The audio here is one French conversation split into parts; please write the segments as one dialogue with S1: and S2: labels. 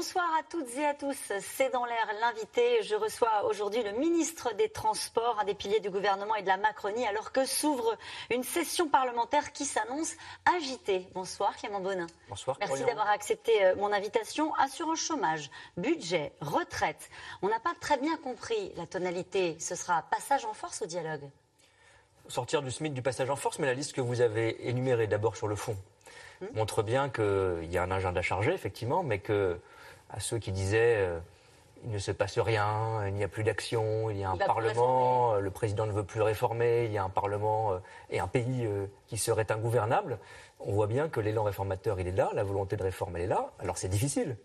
S1: Bonsoir à toutes et à tous. C'est dans l'air l'invité. Je reçois aujourd'hui le ministre des Transports, un des piliers du gouvernement et de la Macronie, alors que s'ouvre une session parlementaire qui s'annonce agitée. Bonsoir Clément Bonin.
S2: Bonsoir.
S1: Merci d'avoir accepté euh, mon invitation. Assurance chômage, budget, retraite. On n'a pas très bien compris la tonalité. Ce sera passage en force au dialogue
S2: Sortir du SMIC du passage en force, mais la liste que vous avez énumérée d'abord sur le fond hum. montre bien qu'il y a un agenda chargé, effectivement, mais que à ceux qui disaient euh, il ne se passe rien, il n'y a plus d'action, il y a un Parlement, euh, le président ne veut plus réformer, il y a un Parlement euh, et un pays qui serait ingouvernable. On voit bien que l'élan réformateur, il est là, la volonté de réforme, elle est là. Alors c'est difficile,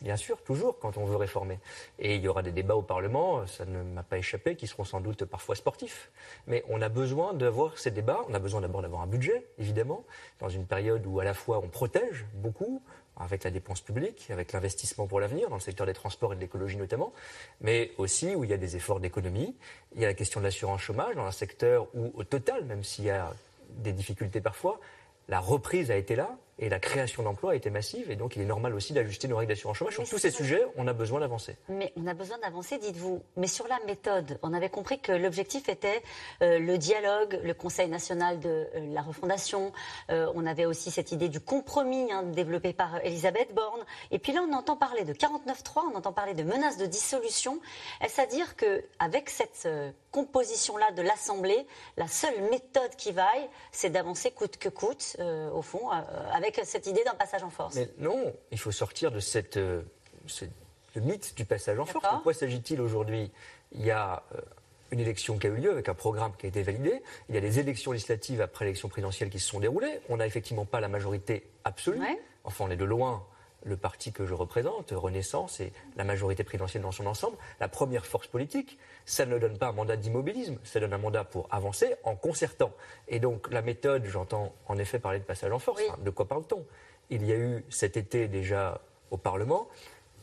S2: bien sûr, toujours, quand on veut réformer. Et il y aura des débats au Parlement, ça ne m'a pas échappé, qui seront sans doute parfois sportifs. Mais on a besoin d'avoir ces débats, on a besoin d'abord d'avoir un budget, évidemment, dans une période où à la fois on protège beaucoup, avec la dépense publique, avec l'investissement pour l'avenir, dans le secteur des transports et de l'écologie notamment, mais aussi où il y a des efforts d'économie. Il y a la question de l'assurance chômage, dans un secteur où, au total, même s'il y a des difficultés parfois, la reprise a été là, et la création d'emplois a été massive. Et donc, il est normal aussi d'ajuster nos règles d'assurance chômage. Sur tous ces sujets, on a besoin d'avancer.
S1: Mais on a besoin d'avancer, dites-vous. Mais sur la méthode, on avait compris que l'objectif était euh, le dialogue, le Conseil national de euh, la refondation. Euh, on avait aussi cette idée du compromis hein, développé par Elisabeth Borne. Et puis là, on entend parler de 49.3, on entend parler de menaces de dissolution. Est-ce à dire qu'avec cette composition-là de l'Assemblée, la seule méthode qui vaille, c'est d'avancer coûte que coûte, au fond, avec cette idée d'un passage en force.
S2: Mais non, il faut sortir de cette, euh, le mythe du passage en force. Pourquoi s'agit-il aujourd'hui? Il y a euh, une élection qui a eu lieu avec un programme qui a été validé. Il y a des élections législatives après l'élection présidentielle qui se sont déroulées. On n'a effectivement pas la majorité absolue. Enfin, on est de loin le parti que je représente, Renaissance, et la majorité présidentielle dans son ensemble, la première force politique, ça ne donne pas un mandat d'immobilisme, ça donne un mandat pour avancer en concertant. Et donc la méthode, j'entends en effet parler de passage en force. de quoi parle-t-on? Il y a eu cet été déjà au Parlement,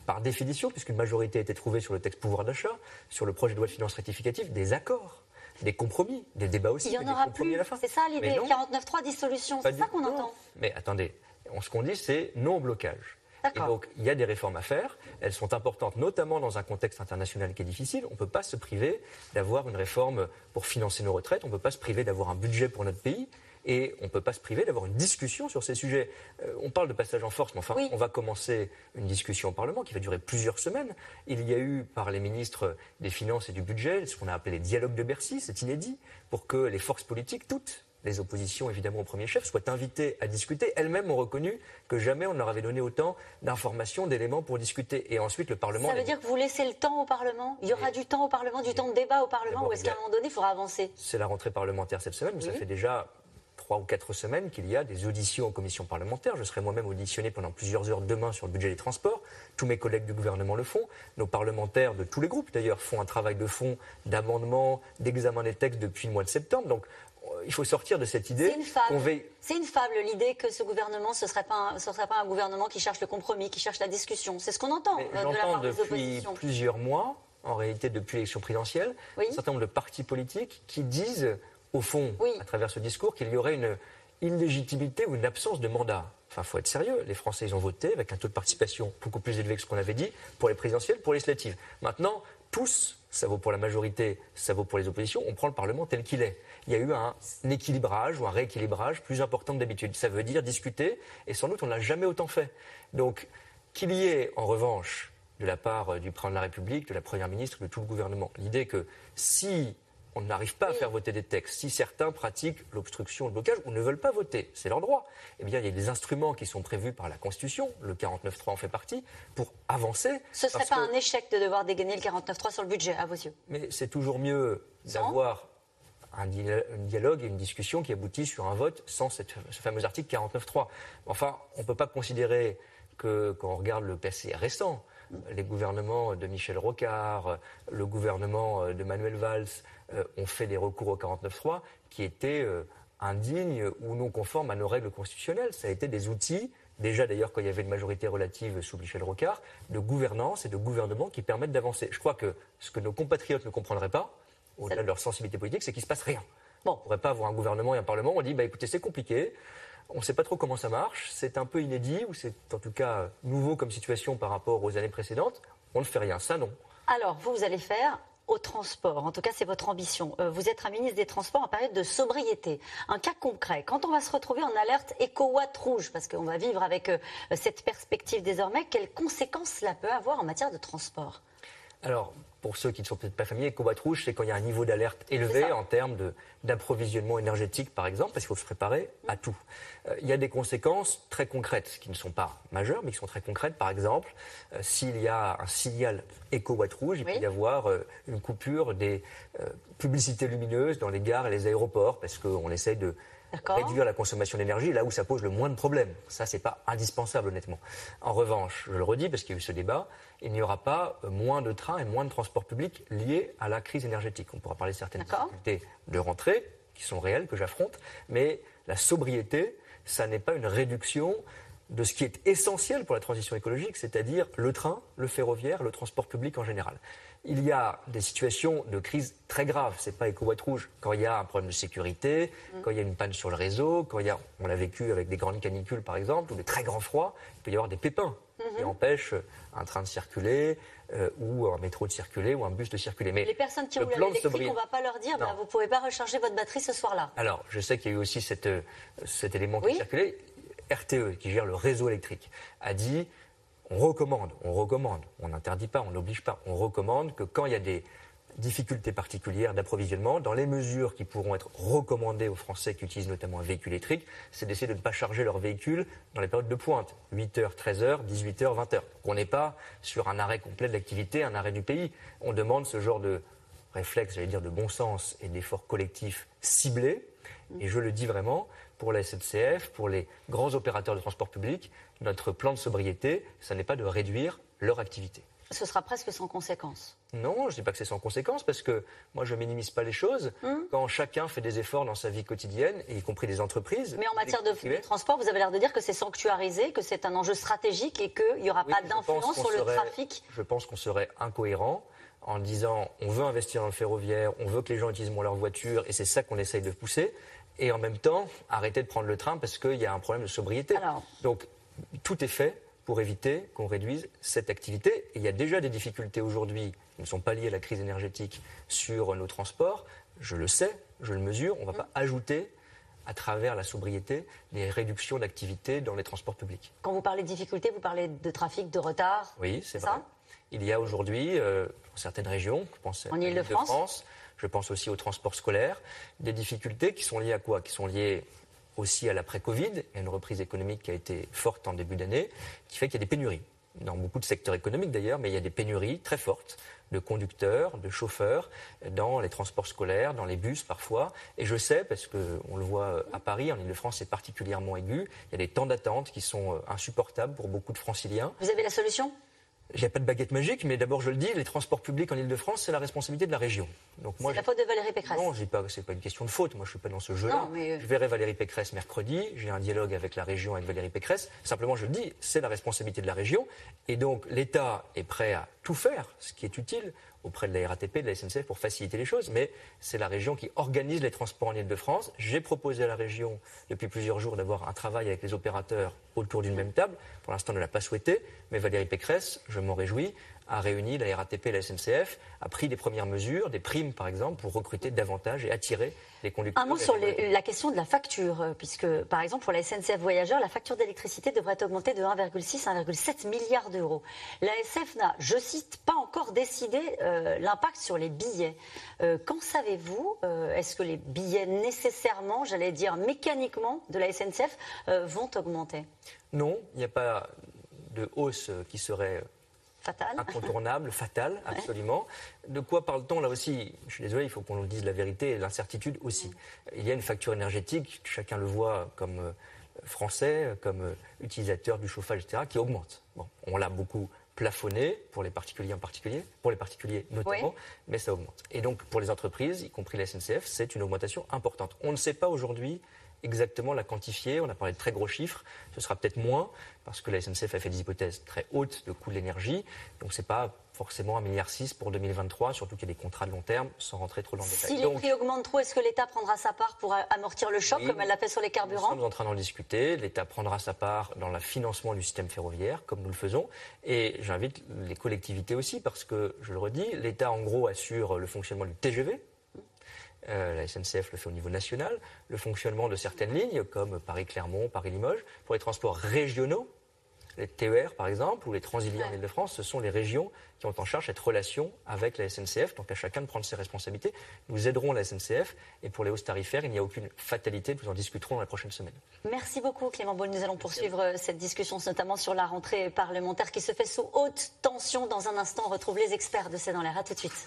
S2: par définition, puisqu'une majorité a été trouvée sur le texte pouvoir d'achat, sur le projet de loi de finances rectificative, des accords des compromis, des débats aussi.
S1: Il y en aura plus. C'est ça l'idée. 49.3 dissolution, c'est ça qu'on entend.
S2: Mais attendez, ce qu'on dit, c'est non blocage. Et donc, il y a des réformes à faire. Elles sont importantes, notamment dans un contexte international qui est difficile. On ne peut pas se priver d'avoir une réforme pour financer nos retraites. On ne peut pas se priver d'avoir un budget pour notre pays. Et on ne peut pas se priver d'avoir une discussion sur ces sujets. Euh, on parle de passage en force, mais enfin, on va commencer une discussion au Parlement qui va durer plusieurs semaines. Il y a eu par les ministres des Finances et du Budget ce qu'on a appelé les dialogues de Bercy, c'est inédit, pour que les forces politiques, toutes, les oppositions, évidemment, au premier chef, soient invitées à discuter. Elles-mêmes ont reconnu que jamais on ne leur avait donné autant d'informations, d'éléments pour discuter. Et ensuite, le Parlement.
S1: Ça veut dire que vous laissez le temps au Parlement? Il y aura du temps au Parlement, du temps de débat au Parlement Ou est-ce qu'à un moment donné, il faudra avancer?
S2: C'est la rentrée parlementaire cette semaine, mais ça fait déjà trois ou quatre semaines qu'il y a des auditions en commission parlementaire. Je serai moi-même auditionné pendant plusieurs heures demain sur le budget des transports. Tous mes collègues du gouvernement le font. Nos parlementaires de tous les groupes, d'ailleurs, font un travail de fond, d'amendement, d'examen des textes depuis le mois de septembre. Donc, il faut sortir de cette idée
S1: C'est une fable, l'idée que ce gouvernement, ce ne serait, pas un, serait pas un gouvernement qui cherche le compromis, qui cherche la discussion. C'est ce qu'on entend.
S2: Euh, j'entends depuis plusieurs mois, en réalité depuis l'élection présidentielle, un certain nombre de partis politiques qui disent, au fond, à travers ce discours, qu'il y aurait une illégitimité ou une absence de mandat. Enfin, il faut être sérieux. Les Français, ils ont voté avec un taux de participation beaucoup plus élevé que ce qu'on avait dit pour les présidentielles, pour les législatives. Maintenant, tous, ça vaut pour la majorité, ça vaut pour les oppositions, on prend le Parlement tel qu'il est il y a eu un équilibrage ou un rééquilibrage plus important que d'habitude. Ça veut dire discuter, et sans doute on n'a jamais autant fait. Donc qu'il y ait en revanche de la part du président de la République, de la Première ministre, de tout le gouvernement, l'idée que si on n'arrive pas à faire voter des textes, si certains pratiquent l'obstruction, le blocage ou ne veulent pas voter, c'est leur droit, eh bien il y a des instruments qui sont prévus par la Constitution, le 49.3 en fait partie, pour avancer.
S1: Ce ne serait pas un échec de devoir dégainer le 49.3 sur le budget, à vos yeux?
S2: Mais c'est toujours mieux d'avoir un, dialogue et une discussion qui aboutit sur un vote sans ce fameux article 49.3. Enfin, on ne peut pas considérer que, quand on regarde le passé récent, les gouvernements de Michel Rocard, le gouvernement de Manuel Valls euh, ont fait des recours au 49.3 qui étaient euh, indignes ou non conformes à nos règles constitutionnelles. Ça a été des outils déjà d'ailleurs quand il y avait une majorité relative sous Michel Rocard, de gouvernance et de gouvernement qui permettent d'avancer. Je crois que ce que nos compatriotes ne comprendraient pas, au-delà de leur sensibilité politique, c'est qu'il ne se passe rien. Bon. On ne pourrait pas avoir un gouvernement et un parlement, on dit, bah, écoutez, c'est compliqué, on ne sait pas trop comment ça marche, c'est un peu inédit, ou c'est en tout cas nouveau comme situation par rapport aux années précédentes, on ne fait rien, ça non.
S1: Alors, vous, vous allez faire au transport. En tout cas, c'est votre ambition. Euh, vous êtes un ministre des Transports en période de sobriété. Un cas concret, quand on va se retrouver en alerte éco-watt rouge, parce qu'on va vivre avec euh, cette perspective désormais, quelles conséquences cela peut avoir en matière de transport?
S2: Alors, pour ceux qui ne sont peut-être pas familiers, éco-watt rouge, c'est quand il y a un niveau d'alerte élevé en termes d'approvisionnement énergétique, par exemple, parce qu'il faut se préparer à tout. Euh, il y a des conséquences très concrètes, qui ne sont pas majeures, mais qui sont très concrètes. Par exemple, euh, s'il y a un signal éco-watt rouge, il peut y avoir euh, une coupure des publicités lumineuses dans les gares et les aéroports, parce qu'on essaye de réduire la consommation d'énergie là où ça pose le moins de problèmes. Ça, c'est pas indispensable, honnêtement. En revanche, je le redis parce qu'il y a eu ce débat, il n'y aura pas euh, moins de trains et moins de transports publics liés à la crise énergétique. On pourra parler de certaines difficultés de rentrée qui sont réelles, que j'affronte, mais la sobriété, ça n'est pas une réduction de ce qui est essentiel pour la transition écologique, c'est-à-dire le train, le ferroviaire, le transport public en général il y a des situations de crise très graves. Ce n'est pas éco rouge. Quand il y a un problème de sécurité, mm. quand il y a une panne sur le réseau, quand il y a, on l'a vécu avec des grandes canicules par exemple, ou des très grands froids, il peut y avoir des pépins qui mm-hmm. empêchent un train de circuler, euh, ou un métro de circuler, ou un bus de circuler.
S1: Mais les personnes qui ont l'électrique, on ne va pas leur dire, bah, vous ne pouvez pas recharger votre batterie ce soir-là.
S2: Alors, je sais qu'il y a eu aussi euh, cet élément qui circulait. RTE, qui gère le réseau électrique, a dit on recommande, on recommande, on n'interdit pas, on n'oblige pas, on recommande que quand il y a des difficultés particulières d'approvisionnement, dans les mesures qui pourront être recommandées aux Français qui utilisent notamment un véhicule électrique, c'est d'essayer de ne pas charger leur véhicule dans les périodes de pointe, 8h, 13h, 18h, 20h. On n'est pas sur un arrêt complet de l'activité, un arrêt du pays. On demande ce genre de réflexe, j'allais dire, de bon sens et d'efforts collectifs ciblés. Et je le dis vraiment, pour la SNCF, pour les grands opérateurs de transport public, notre plan de sobriété, ce n'est pas de réduire leur activité.
S1: Ce sera presque sans conséquence.
S2: Non, je ne dis pas que c'est sans conséquence, parce que moi, je ne minimise pas les choses. Hum. Quand chacun fait des efforts dans sa vie quotidienne, y compris des entreprises.
S1: Mais en matière de, transport, vous avez l'air de dire que c'est sanctuarisé, que c'est un enjeu stratégique et qu'il n'y aura pas d'influence sur le trafic.
S2: Je pense qu'on serait incohérent en disant on veut investir dans le ferroviaire, on veut que les gens utilisent moins leur voiture, et c'est ça qu'on essaye de pousser et en même temps arrêter de prendre le train parce qu'il y a un problème de sobriété. Donc tout est fait pour éviter qu'on réduise cette activité. Et il y a déjà des difficultés aujourd'hui qui ne sont pas liées à la crise énergétique sur nos transports. Je le sais, je le mesure. On ne va pas ajouter à travers la sobriété des réductions d'activité dans les transports publics.
S1: Quand vous parlez de difficultés, vous parlez de trafic, de retard
S2: Oui, c'est vrai. Il y a aujourd'hui, euh, dans certaines régions, je pense
S1: en Ile-de-France,
S2: je pense aussi au transport scolaire, des difficultés qui sont liées à quoi? Qui sont liées aussi à l'après-Covid, et une reprise économique qui a été forte en début d'année, qui fait qu'il y a des pénuries. Dans beaucoup de secteurs économiques d'ailleurs, mais il y a des pénuries très fortes de conducteurs, de chauffeurs, dans les transports scolaires, dans les bus parfois. Et je sais, parce qu'on le voit à Paris, en Ile-de-France, c'est particulièrement aigu, il y a des temps d'attente qui sont euh, insupportables pour beaucoup de franciliens.
S1: Vous avez la solution?
S2: Il n'y a pas de baguette magique, mais d'abord je le dis, les transports publics en Ile-de-France, c'est la responsabilité de la région.
S1: Donc moi, c'est la faute de Valérie Pécresse.
S2: Non, ce pas, c'est pas une question de faute. Moi, je suis pas dans ce jeu-là. Euh, je verrai Valérie Pécresse mercredi. J'ai un dialogue avec la région, avec Valérie Pécresse. Simplement, je le dis, c'est la responsabilité de la région. Et donc, l'État est prêt à faire, ce qui est utile, auprès de la RATP, de la SNCF pour faciliter les choses, mais c'est la région qui organise les transports en Ile-de-France. J'ai proposé à la région depuis plusieurs jours d'avoir un travail avec les opérateurs autour d'une même table. Pour l'instant, on ne l'a pas souhaité, mais Valérie Pécresse, je m'en réjouis, a réuni la RATP et la SNCF, a pris des premières mesures, des primes par exemple, pour recruter davantage et attirer les conducteurs.
S1: Un mot sur la question de la facture, euh, puisque par exemple pour la SNCF Voyageurs, la facture d'électricité devrait augmenter de 1,6 à 1,7 milliard d'euros. La SF n'a, je cite, pas encore décidé euh, l'impact sur les billets. Euh, quand savez-vous, est-ce que les billets nécessairement, j'allais dire mécaniquement, de la SNCF vont augmenter?
S2: Non, il n'y a pas de hausse qui serait Incontournable, fatal, absolument. De quoi parle-t-on là aussi? Je suis désolé, il faut qu'on dise la vérité et l'incertitude aussi. Il y a une facture énergétique, chacun le voit comme euh, français, comme euh, utilisateur du chauffage, etc., qui augmente. Bon, on l'a beaucoup plafonné pour les particuliers en particulier, pour les particuliers notamment, mais ça augmente. Et donc pour les entreprises, y compris la SNCF, c'est une augmentation importante. On ne sait pas aujourd'hui exactement la quantifier. On a parlé de très gros chiffres. Ce sera peut-être moins parce que la SNCF a fait des hypothèses très hautes de coût de l'énergie. Donc c'est pas forcément un milliard pour 2023, surtout qu'il y a des contrats de long terme, sans rentrer trop dans le détail.
S1: Si les prix augmentent trop, est-ce que l'État prendra sa part pour amortir le choc, comme elle l'a fait sur les carburants?
S2: Nous sommes en train d'en discuter. L'État prendra sa part dans le financement du système ferroviaire, comme nous le faisons. Et j'invite les collectivités aussi, parce que, je le redis, l'État, en gros, assure le fonctionnement du TGV, euh, la SNCF le fait au niveau national, le fonctionnement de certaines lignes comme Paris-Clermont, Paris-Limoges, pour les transports régionaux, les TER par exemple, ou les Transiliens en Ile-de-France, ce sont les régions qui ont en charge cette relation avec la SNCF, donc à chacun de prendre ses responsabilités. Nous aiderons la SNCF et pour les hausses tarifaires, il n'y a aucune fatalité, nous en discuterons dans la prochaine semaine.
S1: Merci beaucoup Clément Beaune. Nous allons poursuivre euh, cette discussion, notamment sur la rentrée parlementaire qui se fait sous haute tension. Dans un instant, on retrouve les experts de C'est dans l'air. À tout de suite.